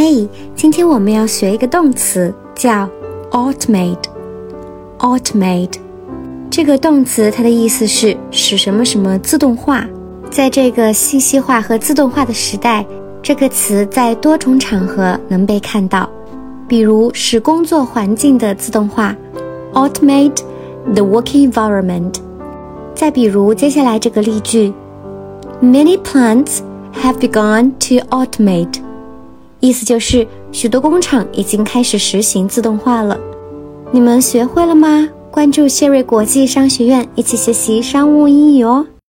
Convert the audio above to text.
嘿，今天我们要学一个动词，叫 automate。automate 这个动词，它的意思是使什么什么自动化。在这个信息化和自动化的时代，这个词在多重场合能被看到，比如使工作环境的自动化，automate the working environment。再比如接下来这个例句，Many plants have begun to automate。意思就是许多工厂已经开始实行自动化了，你们学会了吗？关注谢瑞国际商学院，一起学习商务英语哦。